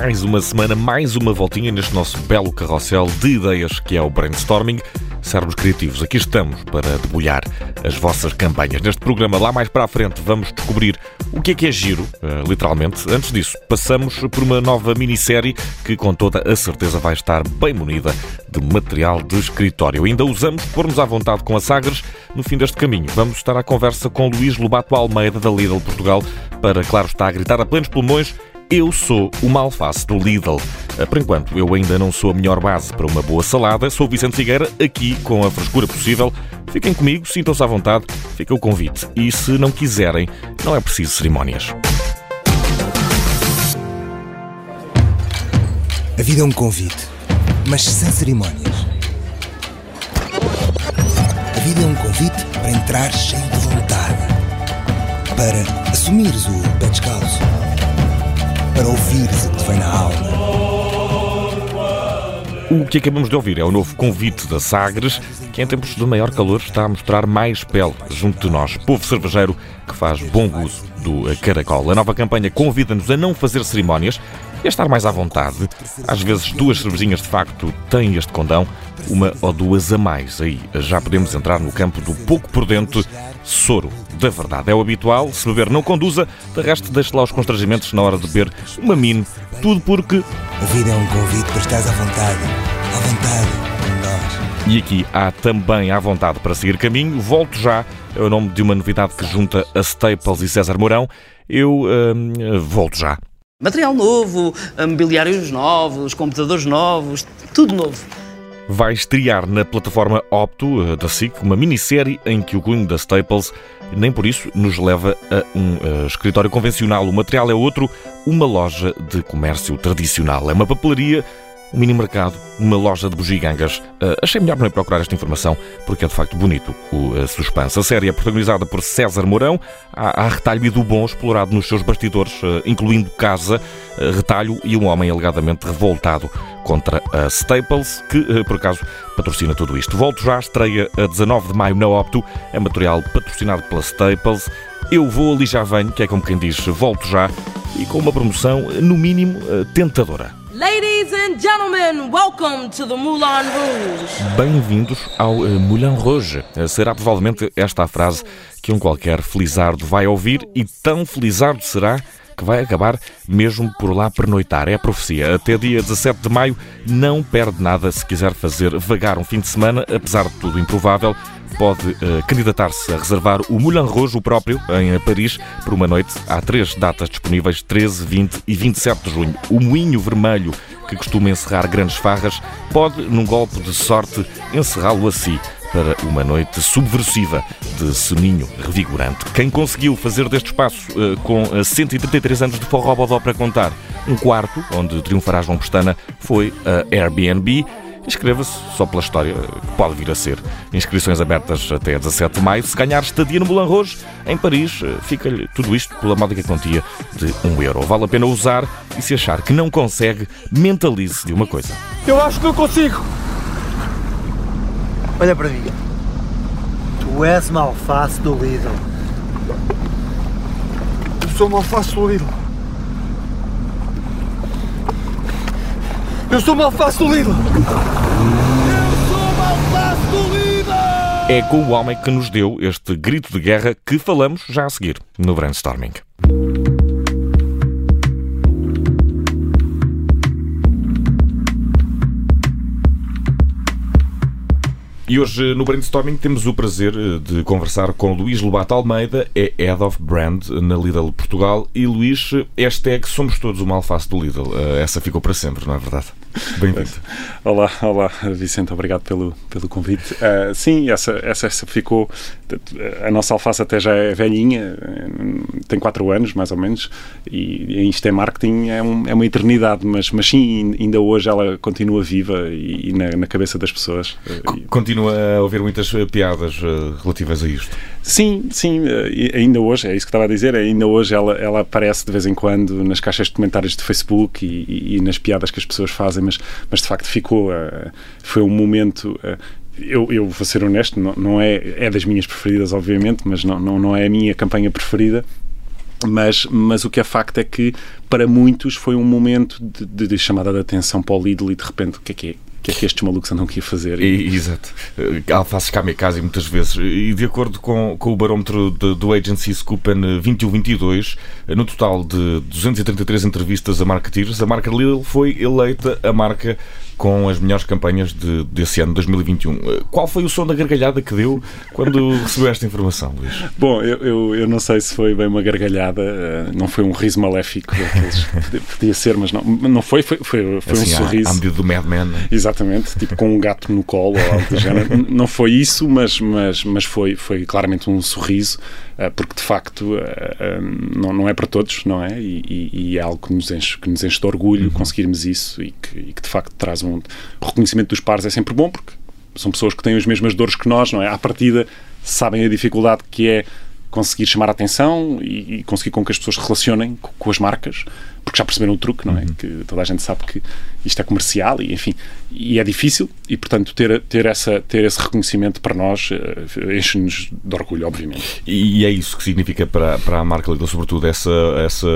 mais uma semana, mais uma voltinha neste nosso belo carrossel de ideias que é o brainstorming. Servos criativos, aqui estamos para debulhar as vossas campanhas. Neste programa, lá mais para a frente, vamos descobrir o que é que é giro, eh, literalmente. Antes disso, passamos por uma nova minissérie que, com toda a certeza, vai estar bem munida de material de escritório. Ainda usamos pôr-nos à vontade com a Sagres. No fim deste caminho, vamos estar à conversa com Luís Lobato Almeida, da Lidl Portugal, para, claro está, a gritar a plenos pulmões eu sou uma alface do Lidl. Ah, por enquanto, eu ainda não sou a melhor base para uma boa salada. Sou Vicente Figueira, aqui com a frescura possível. Fiquem comigo, sintam-se à vontade, fica o convite. E se não quiserem, não é preciso cerimónias. A vida é um convite, mas sem cerimónias. A vida é um convite para entrar cheio de vontade, para assumires o pé descalço para ouvires o que vem na alma. O que acabamos de ouvir é o novo convite da Sagres, que em tempos de maior calor está a mostrar mais pele junto de nós, povo cervejeiro que faz bom uso do caracol. A nova campanha convida-nos a não fazer cerimónias e a estar mais à vontade. Às vezes, duas cervejinhas de facto têm este condão, uma ou duas a mais. Aí já podemos entrar no campo do pouco por dentro soro da verdade. É o habitual, se beber não conduza, de resto deixe lá os constrangimentos na hora de beber uma mino, tudo porque... A vida é um convite para estar à vontade, à vontade. E aqui há também à vontade para seguir caminho. Volto já, é o nome de uma novidade que junta a Staples e César Mourão. Eu hum, volto já. Material novo, mobiliários novos, computadores novos, tudo novo vai estrear na plataforma Opto eh, da SIC uma minissérie em que o cunho da Staples nem por isso nos leva a um uh, escritório convencional. O material é outro, uma loja de comércio tradicional. É uma papelaria um mini mercado, uma loja de bugigangas. Uh, achei melhor não procurar esta informação porque é de facto bonito o uh, suspense. A série é protagonizada por César Mourão. Há, há retalho do bom explorado nos seus bastidores, uh, incluindo casa, retalho e um homem alegadamente revoltado contra a Staples, que por acaso patrocina tudo isto. Volto já, estreia a 19 de maio na Opto. É material patrocinado pela Staples. Eu vou ali já venho, que é como quem diz, volto já, e com uma promoção, no mínimo, tentadora. Ladies and gentlemen, welcome to the Moulin Rouge. Bem-vindos ao uh, Moulin Rouge. Uh, será provavelmente esta a frase que um qualquer felizardo vai ouvir e tão felizardo será que vai acabar mesmo por lá pernoitar. É a profecia. Até dia 17 de maio não perde nada se quiser fazer vagar um fim de semana, apesar de tudo improvável pode uh, candidatar-se a reservar o Moulin Rouge, o próprio, em Paris, por uma noite. Há três datas disponíveis, 13, 20 e 27 de junho. O Moinho Vermelho, que costuma encerrar grandes farras, pode, num golpe de sorte, encerrá-lo a si para uma noite subversiva de soninho revigorante. Quem conseguiu fazer deste espaço, uh, com 133 anos de forró bodó para contar, um quarto onde triunfará João Pestana, foi a Airbnb. Inscreva-se só pela história que pode vir a ser. Inscrições abertas até 17 de maio. Se ganhar estadia no Moulin Rouge, em Paris, eh, fica-lhe tudo isto pela módica quantia de 1 euro. Vale a pena usar e se achar que não consegue, mentalize de uma coisa. Eu acho que eu consigo! Olha para mim. Tu és uma alface do Lidl. Eu sou uma alface do Lidl. Eu sou uma alface do Lidl! Eu sou uma alface do Lidl! É com o homem que nos deu este grito de guerra que falamos já a seguir no brainstorming. E hoje no Brainstorming temos o prazer eh, de conversar com Luís Lobato Almeida, é Head of Brand na Lidl Portugal. E Luís, hashtag somos todos uma alface do Lidl. Eh, essa ficou para sempre, não é verdade? Bem-vindo. Olá, olá, Vicente, obrigado pelo, pelo convite. Uh, sim, essa, essa, essa, ficou. A nossa alface até já é velhinha, tem 4 anos mais ou menos, e, isto é marketing, é, um, é uma eternidade, mas, mas sim, ainda hoje ela continua viva e, e na, na, cabeça das pessoas. Continua a ouvir muitas piadas uh, relativas a isto? Sim, sim, uh, ainda hoje, é isso que estava a dizer, ainda hoje ela, ela aparece de vez em quando nas caixas de comentários de Facebook e, e nas piadas que as pessoas fazem mas, mas de facto ficou. Uh, foi um momento. Uh, eu, eu, vou ser honesto, não, não, é, é das minhas preferidas, obviamente, mas não, não, não é a minha campanha preferida. Mas, mas o que é facto é que para muitos foi um momento de, de, de chamada de atenção para o Lidl e de repente o que é que é? O que é que estes malucos andam aqui a fazer? E, exato. Alfaces kamikaze muitas vezes. E de acordo com, com o barómetro de, do Agency Scoopen 21-22, no total de 233 entrevistas a marketeers, a marca Lidl foi eleita a marca com as melhores campanhas de, desse ano, 2021. Uh, qual foi o som da gargalhada que deu quando recebeu esta informação, Luís? Bom, eu, eu, eu, não sei se foi bem uma gargalhada, uh, não foi um riso maléfico, podia ser, mas não, não foi, foi, foi, foi assim, um sorriso. À medida do Mad Men. Exatamente, tipo com um gato no colo ou algo do género. Não foi isso, mas, mas, mas foi, foi claramente um sorriso, porque de facto não, não é para todos, não é? E, e, é algo que nos enche, que nos enche de orgulho uhum. conseguirmos isso e que, e que de facto traz um um reconhecimento dos pares é sempre bom, porque são pessoas que têm as mesmas dores que nós, não é? À partida, sabem a dificuldade que é conseguir chamar a atenção e, e conseguir com que as pessoas se relacionem com, com, as marcas, porque já perceberam o truque, não é? Uhum. Que toda a gente sabe que isto é comercial e, enfim, e é difícil e, portanto, ter, ter, essa, ter esse reconhecimento para nós uh, enche-nos de orgulho, obviamente. E, e, é isso que significa para, para a marca Lidl, sobretudo, essa, essa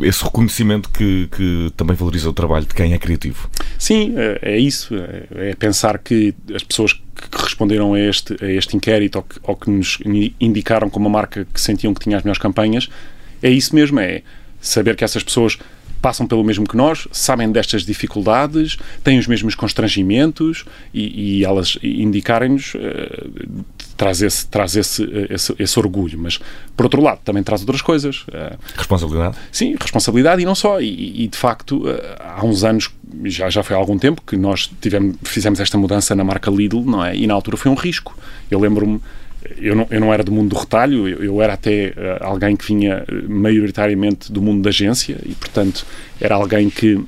esse reconhecimento que, que também valoriza o trabalho de quem é criativo. Sim, é, é isso. É, é pensar que as pessoas que responderam a este, a este inquérito ou que, ou que nos indicaram como uma marca que sentiam que tinha as melhores campanhas, é isso mesmo, é saber que essas pessoas passam pelo mesmo que nós, sabem destas dificuldades, têm os mesmos constrangimentos e, e elas indicarem-nos uh, traz, esse, traz esse, esse, esse, orgulho. Mas, por outro lado, também traz outras coisas. Uh, responsabilidade? Sim, responsabilidade e não só. E, e de facto, uh, há uns anos, já, já foi há algum tempo, que nós tivemos, fizemos esta mudança na marca Lidl, não é? E na altura foi um risco. Eu lembro-me eu não, eu não era do mundo do retalho, eu, eu era até uh, alguém que vinha eh, maioritariamente do mundo da agência e, portanto, era alguém que,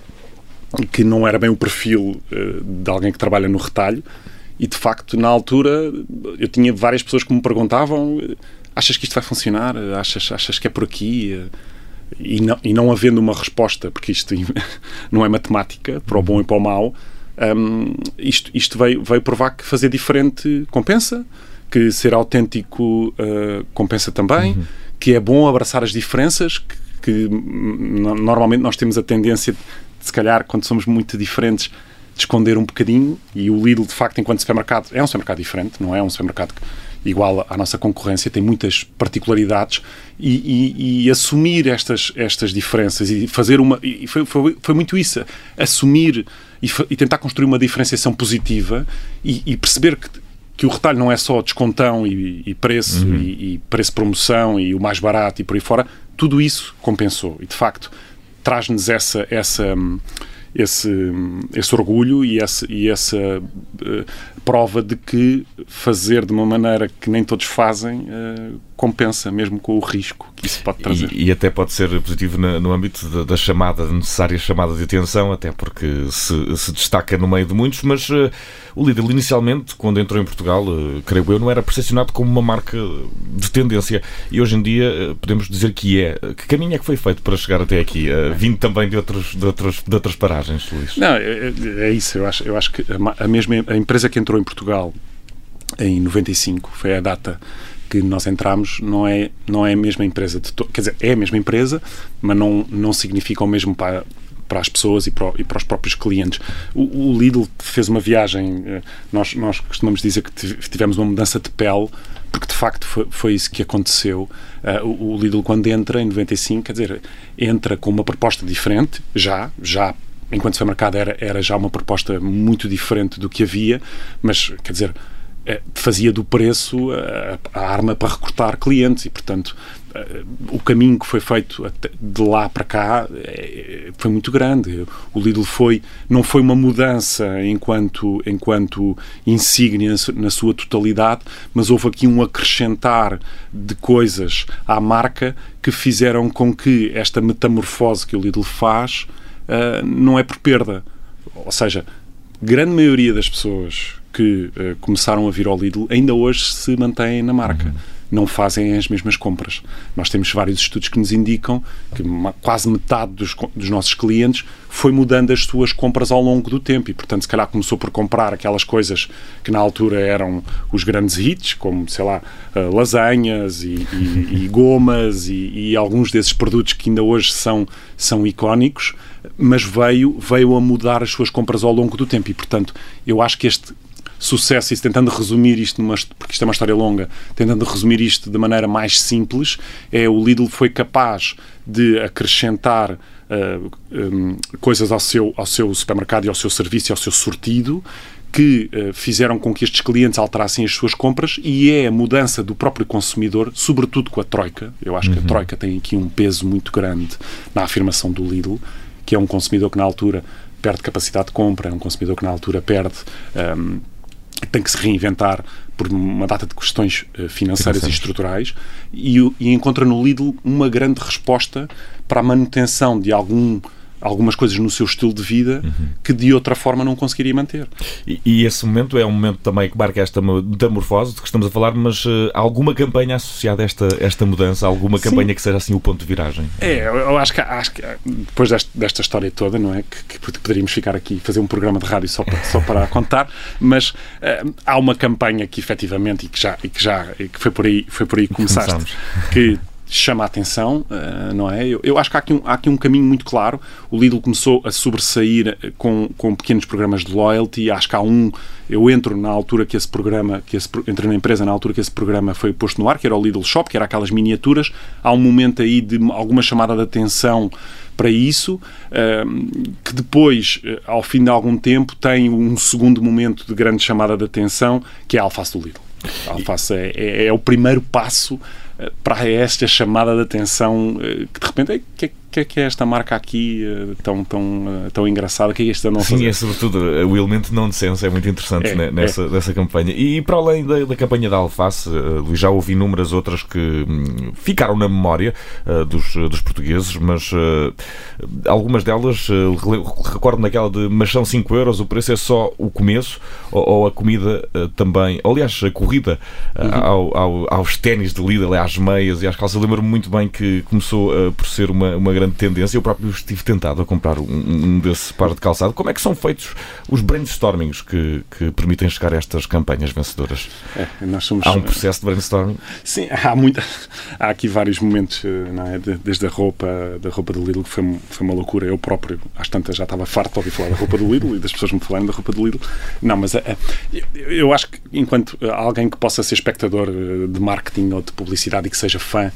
que não era bem o perfil uh, de alguém que trabalha no retalho. E, de facto, na altura, eu tinha várias pessoas que me perguntavam: achas que isto vai funcionar? Achas, achas que é por aqui? E não, e não havendo uma resposta, porque isto não é matemática, para o bom e para o mau, um, isto, isto veio, veio provar que fazer diferente compensa que ser autêntico uh, compensa também, uhum. que é bom abraçar as diferenças, que, que normalmente nós temos a tendência, de, se calhar, quando somos muito diferentes, de esconder um bocadinho, e o Lidl, de facto, enquanto supermercado, é um supermercado diferente, não é um supermercado igual à nossa concorrência, tem muitas particularidades, e, e, e assumir estas, estas diferenças e fazer uma. E foi, foi, foi muito isso, assumir e, e, tentar construir uma diferenciação positiva e, perceber que que o retalho não é só descontão e, e preço uhum. e, e preço promoção e o mais barato e por aí fora, tudo isso compensou e de facto traz-nos essa, essa esse, esse orgulho e essa, e essa uh, prova de que fazer de uma maneira que nem todos fazem uh, compensa, mesmo com o risco que isso pode trazer. E, e até pode ser positivo na, no âmbito da, da, chamada, da necessária chamada de atenção, até porque se, se destaca no meio de muitos, mas uh, o Lidl inicialmente, quando entrou em Portugal, uh, creio eu, não era percepcionado como uma marca de tendência e hoje em dia uh, podemos dizer que é. Que caminho é que foi feito para chegar até aqui, vindo também de, outros, de, outros, de outras paragens, Luís? Não, é, é, isso, eu acho, eu acho que a, a mesma a empresa que entrou em Portugal em 95 foi a data que nós entramos não é, não é a mesma empresa. De. Quer dizer, é a mesma empresa, mas não, não significa o mesmo para, para as pessoas e para, e para os próprios clientes. O, o, Lidl fez uma viagem, eh, nós, nós costumamos dizer que tivemos uma mudança de pele, porque de facto foi, foi isso que aconteceu. Uh, o, o Lidl, quando entra em 95, quer dizer, entra com uma proposta diferente, já, já enquanto supermercado era, era já uma proposta muito diferente do que havia, mas quer dizer fazia do preço a, a, arma para recrutar clientes e, portanto, eh, o caminho que foi feito de lá para cá eh, foi muito grande. O Lidl foi, não foi uma mudança enquanto, enquanto insígnia na sua totalidade, mas houve aqui um acrescentar de coisas à marca que fizeram com que esta metamorfose que o Lidl faz não é por perda. Ou seja, grande maioria das pessoas que uh, começaram a vir ao Lidl ainda hoje se mantêm na marca. Uhum. não fazem as mesmas compras. Nós temos vários estudos que nos indicam que quase metade dos, dos nossos clientes foi mudando as suas compras ao longo do tempo e, portanto, se calhar começou por comprar aquelas coisas que na altura eram os grandes hits, como, sei lá, uh, lasanhas e, e, e gomas e, e, alguns desses produtos que ainda hoje são, são icónicos, mas veio, veio a mudar as suas compras ao longo do tempo e, portanto, eu acho que este sucesso, e tentando resumir isto, numa, porque isto é uma história longa, tentando resumir isto de maneira mais simples, é o Lidl foi capaz de acrescentar uh, um, coisas ao seu, ao seu supermercado e ao seu serviço e ao seu sortido que uh, fizeram com que estes clientes alterassem as suas compras e é a mudança do próprio consumidor, sobretudo com a Troika. Eu acho uhum. que a uhum. Troika tem aqui um peso muito grande na afirmação do Lidl, que é um consumidor que na altura perde capacidade de compra, é um consumidor que na altura perde um, tem que se reinventar por uma data de questões uh, financeiras e estruturais e, e encontra no Lidl uma grande resposta para a manutenção de algum algumas coisas no seu estilo de vida uhum. que de outra forma não conseguiria manter. E, e, esse momento é um momento também que marca esta metamorfose de que estamos a falar, mas uh, alguma campanha associada a esta, esta mudança, alguma Sim. campanha que seja assim o ponto de viragem? É, eu acho que, acho que depois desta, desta história toda, não é? Que, que, poderíamos ficar aqui e fazer um programa de rádio só para, só para contar, mas uh, há uma campanha que efetivamente e que já, e que já e que foi por aí, foi por aí que começaste, que chama a atenção, uh, não é? Eu, eu, acho que há aqui, um, há aqui um caminho muito claro. O Lidl começou a sobressair eh, com, com pequenos programas de loyalty. Acho que há um. Eu entro na altura que esse programa, que esse, na empresa na altura que esse programa foi posto no ar, que era o Lidl Shop, que era aquelas miniaturas. Há um momento aí de alguma chamada de atenção para isso, uh, que depois, ao fim de algum tempo, tem um segundo momento de grande chamada de atenção, que é a alface do Lidl. A alface é, é, é o primeiro passo para esta chamada de atenção eh, que de repente que, que é que é esta marca aqui uh, tão, tão, uh, tão engraçada? que é este não Sim, fazer? é sobretudo o elemento não senso é muito interessante é, né, nessa, é. nessa campanha. E para além da, da campanha da Alface, já ouvi inúmeras outras que hum, ficaram na memória dos, dos portugueses, mas algumas delas recordo naquela de mas são 5 euros, o preço é só o começo, ou, ou a comida também, ou, aliás, a corrida uhum. ao, ao, aos ténis de Lidl, às meias e às calças. Lembro-me muito bem que começou por ser uma, uma grande tendência. Eu próprio estive tentado a comprar um, um desse par de calçado. Como é que são feitos os brainstormings que, que permitem chegar a estas campanhas vencedoras? É, nós somos... Há um processo de brainstorming? Sim, há, muita, há aqui vários momentos, eh, é? desde a roupa, da roupa do Lidl, que foi, foi uma loucura. Eu próprio, às tantas, já estava farto de ouvir falar da roupa do Lidl e das pessoas me falarem da roupa do Lidl. Não, mas é, eu acho que enquanto alguém que possa ser espectador de marketing ou de publicidade e que seja fã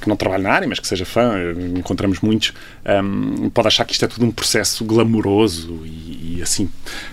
que não trabalhe na área, mas que seja fã, eh, encontramos muitos, um, ehm, pode achar que isto é tudo um processo glamouroso e, e, assim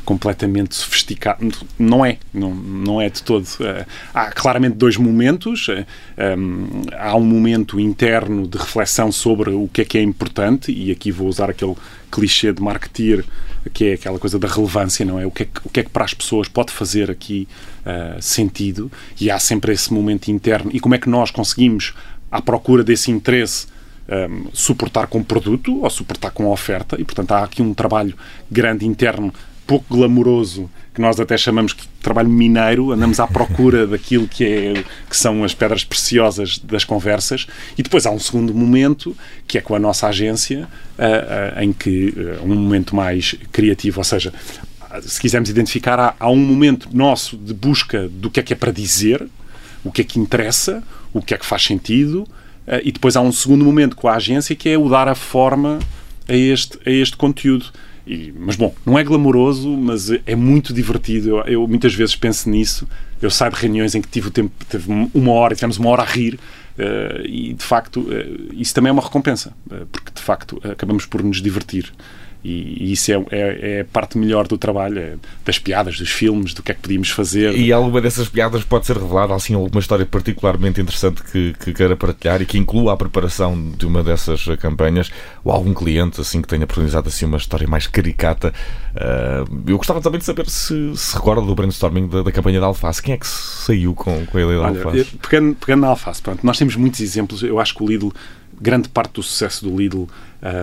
completamente sofisticado. Não é, não, não é de todo. Uh, há claramente dois momentos. Um, há um momento interno de reflexão sobre o que é que é importante, e aqui vou usar aquele clichê de marketeer, que é aquela coisa da relevância, não é? O que é que, o que, é que para as pessoas pode fazer aqui uh, sentido, e há sempre esse momento interno. E como é que nós conseguimos à procura desse interesse um, suportar com produto ou suportar com oferta. E, portanto, há aqui um trabalho grande interno, pouco glamouroso, que nós até chamamos de trabalho mineiro, andamos à procura daquilo que, é, que são as pedras preciosas das conversas. E depois há um segundo momento, que é com a nossa agência, uh, uh, em que uh, um momento mais criativo, ou seja, se quisermos identificar, há, há um momento nosso de busca do que é que é para dizer, o que é que interessa, o que é que faz sentido, uh, e depois há um segundo momento com a agência que é o dar a forma a este, a este conteúdo. E, mas bom, não é glamouroso, mas é muito divertido. Eu, eu, muitas vezes penso nisso. Eu saio de reuniões em que tive o tempo, teve uma hora, tivemos uma hora a rir, uh, e de facto uh, isso também é uma recompensa, porque de facto acabamos por nos divertir. E, isso é, é, é, parte melhor do trabalho, é das piadas, dos filmes, do que é que podíamos fazer. E alguma dessas piadas pode ser revelada, assim, alguma história particularmente interessante que, que queira partilhar e que inclua a preparação de uma dessas campanhas, ou algum cliente, assim, que tenha protagonizado, assim, uma história mais caricata. Uh, eu gostava também de saber se se recorda do brainstorming da, da campanha da Alface. Quem é que saiu com, com a ideia da Alface? Pegando, pegando na Alface, pronto, nós temos muitos exemplos. Eu acho que o Lidl grande parte do sucesso do Lidl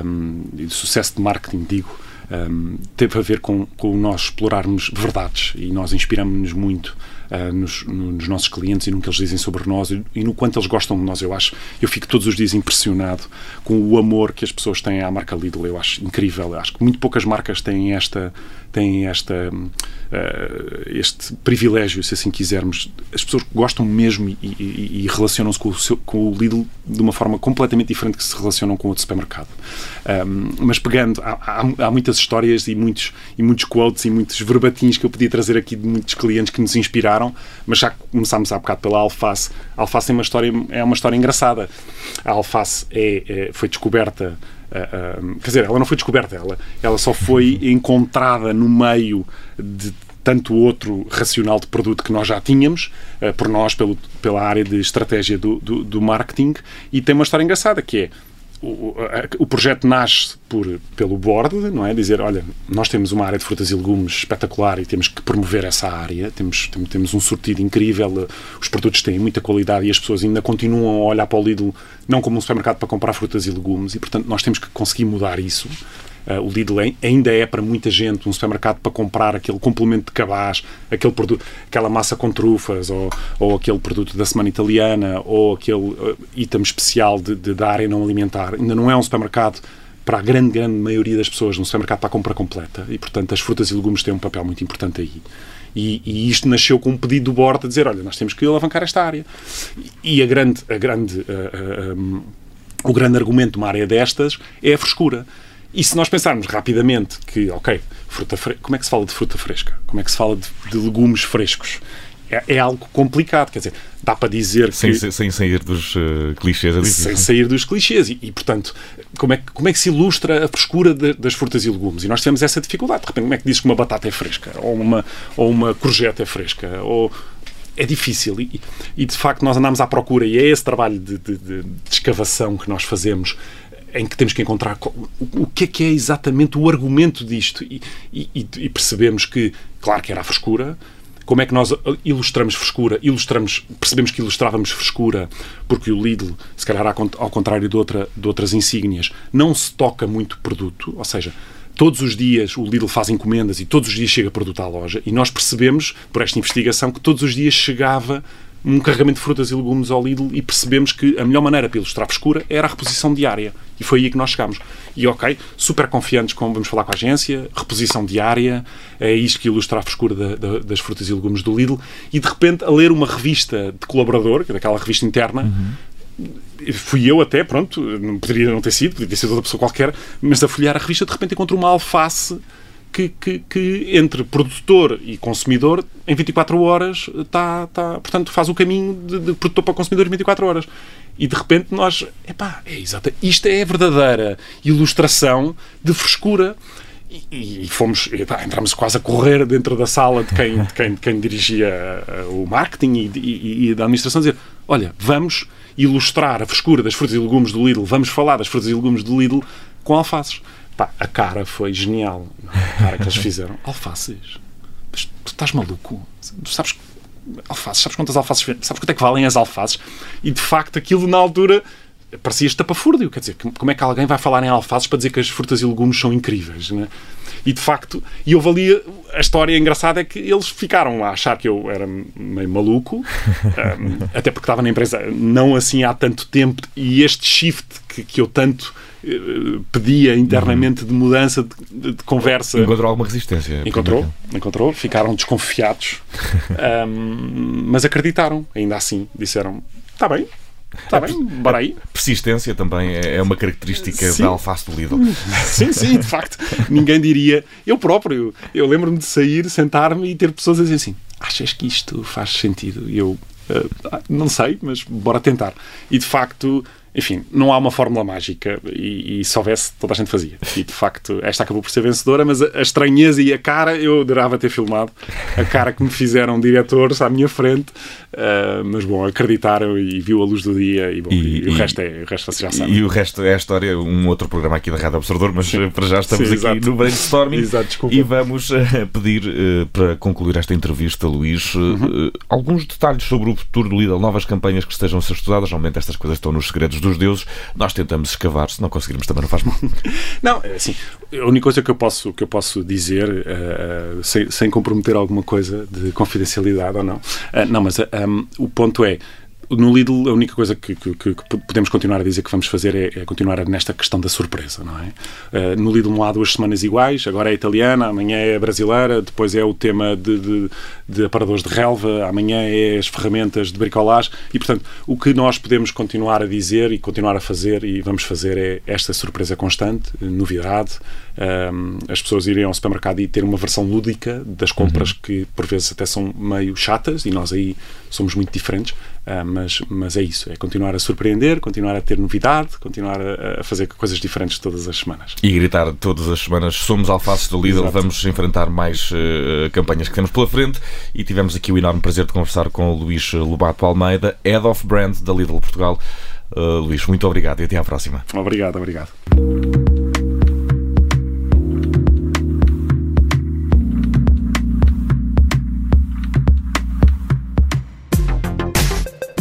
um, e do sucesso de marketing, digo, um, teve a ver com, com nós explorarmos verdades e nós inspiramos-nos muito uh, nos, nos, nossos clientes e no que eles dizem sobre nós e, e, no quanto eles gostam de nós. Eu acho, eu fico todos os dias impressionado com o amor que as pessoas têm à marca Lidl. Eu acho incrível. Eu acho que muito poucas marcas têm esta têm esta, uh, este privilégio, se assim quisermos. As pessoas gostam mesmo e, e, e relacionam-se com, com, o Lidl de uma forma completamente diferente que se relacionam com outro supermercado. Um, mas pegando, há, há, há, muitas histórias e muitos, e muitos quotes e muitos verbatins que eu podia trazer aqui de muitos clientes que nos inspiraram, mas já começámos há bocado pela alface. A alface é uma história, é uma história engraçada. A alface é, é foi descoberta Uh, uh, quer dizer, ela não foi descoberta, ela, ela só foi encontrada no meio de tanto outro racional de produto que nós já tínhamos, uh, por nós, pelo, pela área de estratégia do, do, do marketing, e tem uma história engraçada que é o, o, projeto nasce por, pelo board, não é? Dizer, olha, nós temos uma área de frutas e legumes espetacular e temos que promover essa área, temos, temos um sortido incrível, os produtos têm muita qualidade e as pessoas ainda continuam a olhar para o Lidl não como um supermercado para comprar frutas e legumes e, portanto, nós temos que conseguir mudar isso. Uh, o Lidl ainda é para muita gente um supermercado para comprar aquele complemento de cabaz, aquele produto, aquela massa com trufas, ou, ou aquele produto da semana italiana, ou aquele uh, item especial de, de, da área não alimentar. Ainda não é um supermercado para a grande, grande maioria das pessoas, um supermercado para a compra completa. E, portanto, as frutas e legumes têm um papel muito importante aí. E, e, isto nasceu com um pedido do Borda a dizer, olha, nós temos que alavancar esta área. E a grande, a grande, uh, um, o grande argumento de uma área destas é a frescura. E se nós pensarmos rapidamente que, ok, fruta como é que se fala de fruta fresca? Como é que se fala de, de legumes frescos? É, é, algo complicado, quer dizer, dá para dizer sem, que... Sem sair dos uh, clichês. É sem sair dos clichês. E, e, portanto, como é, que, como é que se ilustra a frescura de, das frutas e legumes? E nós temos essa dificuldade. De repente, como é que dizes que uma batata é fresca? Ou uma, ou uma courgette é fresca? Ou é difícil e, e, de facto nós andamos à procura e é esse trabalho de, de, de, escavação que nós fazemos em que temos que encontrar o que é que é exatamente o argumento disto? E, e, e, percebemos que, claro que era a frescura, como é que nós ilustramos frescura? Ilustramos, percebemos que ilustrávamos frescura porque o Lidl, se calhar ao contrário de, outra, de outras insígnias, não se toca muito produto, ou seja, todos os dias o Lidl faz encomendas e todos os dias chega produto à loja. E nós percebemos, por esta investigação, que todos os dias chegava um carregamento de frutas e legumes ao Lidl e percebemos que a melhor maneira para ilustrar frescura era a reposição diária. E foi aí que nós chegámos. E ok, super confiantes com, vamos falar com a agência, reposição diária, é isto que ilustra a frescura da, da, das frutas e legumes do Lidl. E de repente, a ler uma revista de colaborador, que é daquela revista interna, uhum. fui eu até, pronto, não poderia não ter sido, poderia ter sido outra pessoa qualquer, mas a folhear a revista, de repente encontro uma alface que, que, que, entre produtor e consumidor, em 24 horas, está, está, portanto, faz o caminho de, de, produtor para consumidor em 24 horas. E de repente nós, epá, é exato, isto é a verdadeira ilustração de frescura. E, e fomos, epá, entramos quase a correr dentro da sala de quem, de quem, de quem dirigia eh, o marketing e, e, e da administração, dizer: olha, vamos ilustrar a frescura das frutas e legumes do Lidl, vamos falar das frutas e legumes do Lidl com alfaces. Pá, a cara foi genial. A cara que eles fizeram. Alfaces. Mas tu estás maluco? Tu sabes alfaces, sabes quantas alfaces, sabes quanto é que valem as alfaces? E de facto aquilo na altura parecia estapafúrdio, quer dizer, como é que alguém vai falar em alfaces para dizer que as frutas e legumes são incríveis, né? E de facto, e eu valia, a história engraçada é que eles ficaram a achar que eu era meio maluco, até porque estava na empresa não assim há tanto tempo, e este shift que, que eu tanto eh, pedia internamente de mudança de, de, conversa. Encontrou alguma resistência? Encontrou, encontrou. Ficaram desconfiados, um, mas acreditaram, ainda assim. Disseram: está bem, Está bem, bora aí. Persistência também é, é uma característica sim. da alface do Lidl. Sim, sim, de facto. Ninguém diria. Eu próprio, eu lembro-me de sair, sentar-me e ter pessoas a dizer assim: achas que isto faz sentido? E eu, uh, não sei, mas bora tentar. E de facto, enfim, não há uma fórmula mágica e, e, se houvesse, toda a gente fazia. E de facto, esta acabou por ser vencedora, mas a, a estranheza e a cara, eu adorava ter filmado a cara que me fizeram diretores à minha frente, uh, mas bom, acreditaram e viu a luz do dia e, bom, e, e o, resto é, o resto já sabe. E o resto é a história, um outro programa aqui da Rádio Observador, mas sim. para já estamos sim, aqui no brainstorming exato, e vamos uh, pedir uh, para concluir esta entrevista, Luís, uhum. alguns detalhes sobre o futuro do Lidl, novas campanhas que estejam a ser estudadas. Normalmente estas coisas estão nos segredos dos deuses, nós tentamos escavar, se não conseguirmos também não faz mal. Não, é assim, a única coisa que eu posso, que eu posso dizer, uh, sem, sem comprometer alguma coisa de confidencialidade ou não, uh, não, mas um, o ponto é, no Lidl, a única coisa que, que, que, podemos continuar a dizer que vamos fazer é, é, continuar nesta questão da surpresa, não é? Uh, no Lidl não há duas semanas iguais, agora é italiana, amanhã é brasileira, depois é o tema de, de, de aparadores de relva, amanhã é as ferramentas de bricolagem e, portanto, o que nós podemos continuar a dizer e continuar a fazer e vamos fazer é esta surpresa constante, novidade, um, as pessoas irem ao supermercado e ter uma versão lúdica das compras uhum. que por vezes até são meio chatas e nós aí somos muito diferentes, uh, mas, mas é isso, é continuar a surpreender, continuar a ter novidade, continuar a, a, fazer coisas diferentes todas as semanas. E gritar todas as semanas, somos alfaces do Lidl, Exato. vamos enfrentar mais uh, campanhas que temos pela frente e tivemos aqui o enorme prazer de conversar com o Luís Lobato Almeida, Head of Brand da Lidl Portugal. Uh, Luís, muito obrigado e até à próxima. Obrigado, obrigado.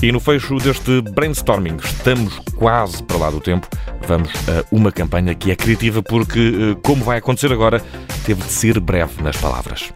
E no fecho deste brainstorming, estamos quase para lá do tempo, vamos a uma campanha que é criativa porque, eh, como vai acontecer agora, teve de ser breve nas palavras.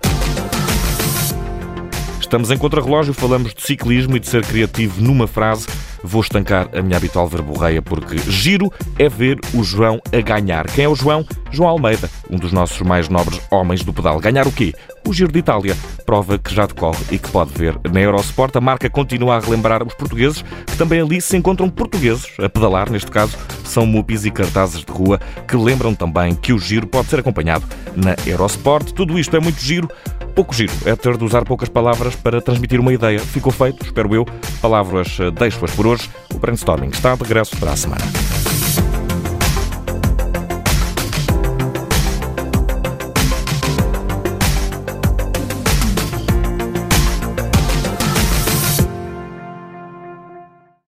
Estamos em contrarrelógio, falamos de ciclismo e de ser criativo numa frase. Vou estancar a minha habitual verborreia porque giro é ver o João a ganhar. Quem é o João? João Almeida, um dos nossos mais nobres homens do pedal. Ganhar o quê? O Giro de Itália. Prova que já decorre e que pode ver na Eurosport. A marca continua a relembrar os portugueses, que também ali se encontram portugueses, a pedalar, neste caso, são mupis e cartazes de rua que lembram também que o giro pode ser acompanhado na Eurosport. Tudo isto é muito giro. Pouco giro é ter de usar poucas palavras para transmitir uma ideia. Ficou feito, espero eu. Palavras eh, deixo-as por hoje. O brainstorming está de regresso para a semana.